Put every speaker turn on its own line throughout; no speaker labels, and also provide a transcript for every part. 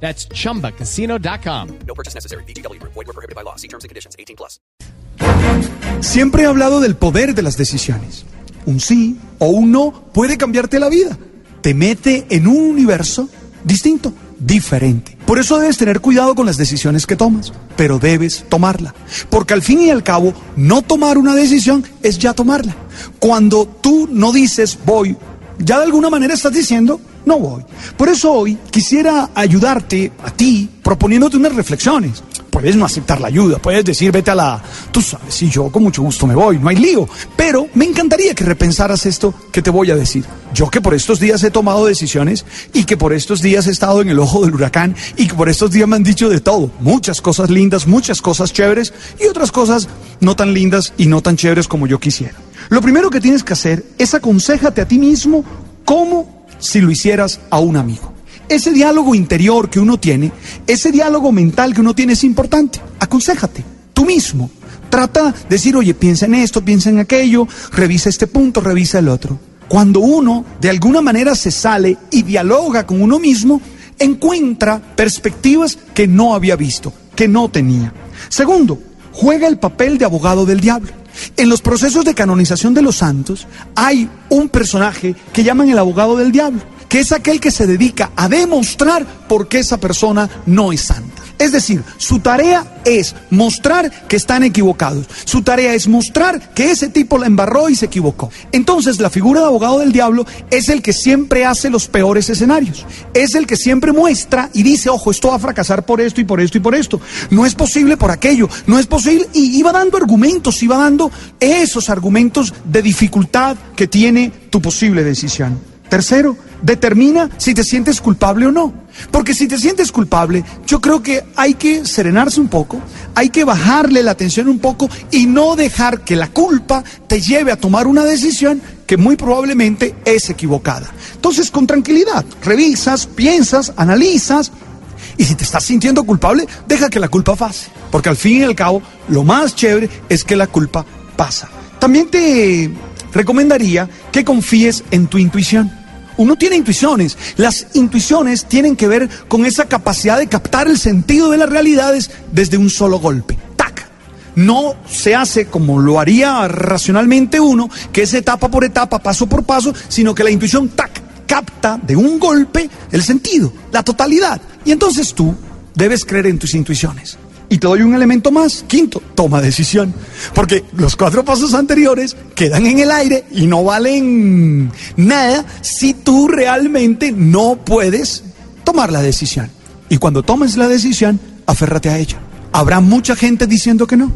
That's chumbacasino.com.
No purchase necessary. BGW. Void were prohibited by law. See terms and conditions. 18 plus.
Siempre he hablado del poder de las decisiones. Un sí o un no puede cambiarte la vida. Te mete en un universo distinto, diferente. Por eso debes tener cuidado con las decisiones que tomas, pero debes tomarla. Porque al fin y al cabo, no tomar una decisión es ya tomarla. Cuando tú no dices voy, ya de alguna manera estás diciendo no voy. Por eso hoy quisiera ayudarte a ti proponiéndote unas reflexiones. Puedes no aceptar la ayuda, puedes decir vete a la... Tú sabes, si yo con mucho gusto me voy, no hay lío. Pero me encantaría que repensaras esto que te voy a decir. Yo que por estos días he tomado decisiones y que por estos días he estado en el ojo del huracán y que por estos días me han dicho de todo. Muchas cosas lindas, muchas cosas chéveres y otras cosas no tan lindas y no tan chéveres como yo quisiera. Lo primero que tienes que hacer es aconsejate a ti mismo cómo si lo hicieras a un amigo. Ese diálogo interior que uno tiene, ese diálogo mental que uno tiene es importante. Aconsejate, tú mismo. Trata de decir, oye, piensa en esto, piensa en aquello, revisa este punto, revisa el otro. Cuando uno de alguna manera se sale y dialoga con uno mismo, encuentra perspectivas que no había visto, que no tenía. Segundo, juega el papel de abogado del diablo. En los procesos de canonización de los santos hay un personaje que llaman el abogado del diablo, que es aquel que se dedica a demostrar por qué esa persona no es santa. Es decir, su tarea es mostrar que están equivocados. Su tarea es mostrar que ese tipo la embarró y se equivocó. Entonces, la figura de abogado del diablo es el que siempre hace los peores escenarios. Es el que siempre muestra y dice, ojo, esto va a fracasar por esto y por esto y por esto. No es posible por aquello, no es posible. Y iba dando argumentos, iba dando esos argumentos de dificultad que tiene tu posible decisión. Tercero, determina si te sientes culpable o no. Porque si te sientes culpable, yo creo que hay que serenarse un poco, hay que bajarle la atención un poco y no dejar que la culpa te lleve a tomar una decisión que muy probablemente es equivocada. Entonces, con tranquilidad, revisas, piensas, analizas. Y si te estás sintiendo culpable, deja que la culpa pase. Porque al fin y al cabo, lo más chévere es que la culpa pasa. También te recomendaría que confíes en tu intuición. Uno tiene intuiciones. Las intuiciones tienen que ver con esa capacidad de captar el sentido de las realidades desde un solo golpe. ¡Tac! No se hace como lo haría racionalmente uno, que es etapa por etapa, paso por paso, sino que la intuición, ¡tac! capta de un golpe el sentido, la totalidad. Y entonces tú debes creer en tus intuiciones. Y te doy un elemento más. Quinto, toma decisión. Porque los cuatro pasos anteriores quedan en el aire y no valen nada si tú realmente no puedes tomar la decisión. Y cuando tomes la decisión, aférrate a ella. Habrá mucha gente diciendo que no.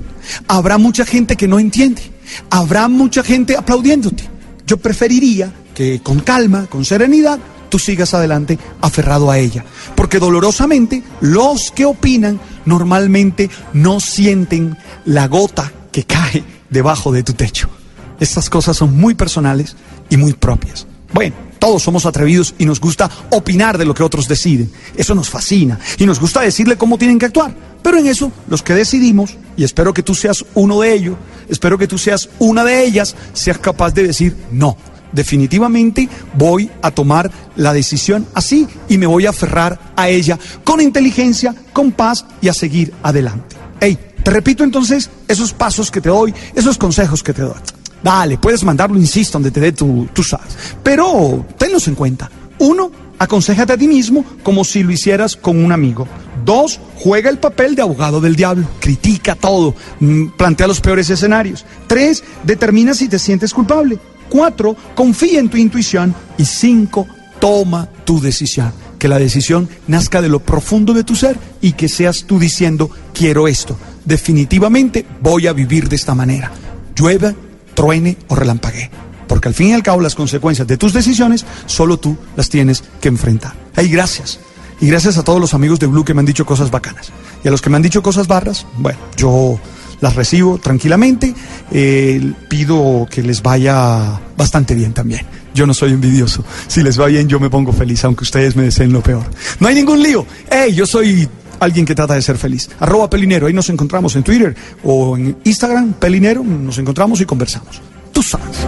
Habrá mucha gente que no entiende. Habrá mucha gente aplaudiéndote. Yo preferiría que con calma, con serenidad, tú sigas adelante aferrado a ella. Porque dolorosamente los que opinan normalmente no sienten la gota que cae debajo de tu techo. Estas cosas son muy personales y muy propias. Bueno, todos somos atrevidos y nos gusta opinar de lo que otros deciden. Eso nos fascina y nos gusta decirle cómo tienen que actuar. Pero en eso, los que decidimos, y espero que tú seas uno de ellos, espero que tú seas una de ellas, seas capaz de decir no definitivamente voy a tomar la decisión así y me voy a aferrar a ella con inteligencia, con paz y a seguir adelante. Hey, te repito entonces esos pasos que te doy, esos consejos que te doy. Dale, puedes mandarlo, insisto, donde te dé tu, tu sabes. Pero tenlos en cuenta. Uno, aconsejate a ti mismo como si lo hicieras con un amigo. Dos, juega el papel de abogado del diablo. Critica todo, mm, plantea los peores escenarios. Tres, determina si te sientes culpable. Cuatro, confía en tu intuición. Y cinco, toma tu decisión. Que la decisión nazca de lo profundo de tu ser y que seas tú diciendo, quiero esto. Definitivamente voy a vivir de esta manera. Llueva, truene o relampaguee. Porque al fin y al cabo las consecuencias de tus decisiones solo tú las tienes que enfrentar. Ay, gracias. Y gracias a todos los amigos de Blue que me han dicho cosas bacanas. Y a los que me han dicho cosas barras, bueno, yo las recibo tranquilamente. Eh, pido que les vaya bastante bien también. Yo no soy envidioso. Si les va bien, yo me pongo feliz, aunque ustedes me deseen lo peor. No hay ningún lío. Hey, yo soy alguien que trata de ser feliz. Arroba Pelinero, ahí nos encontramos en Twitter o en Instagram, Pelinero, nos encontramos y conversamos. Tú sabes.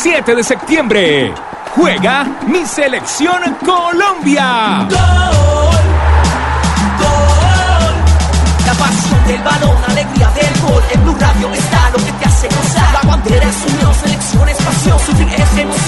7 de septiembre juega mi selección Colombia.
La pasión del balón, alegría del gol. En Blue Radio está lo que te hace gozar. La bandera es unión, selección es pasión. Sufrir es emoción,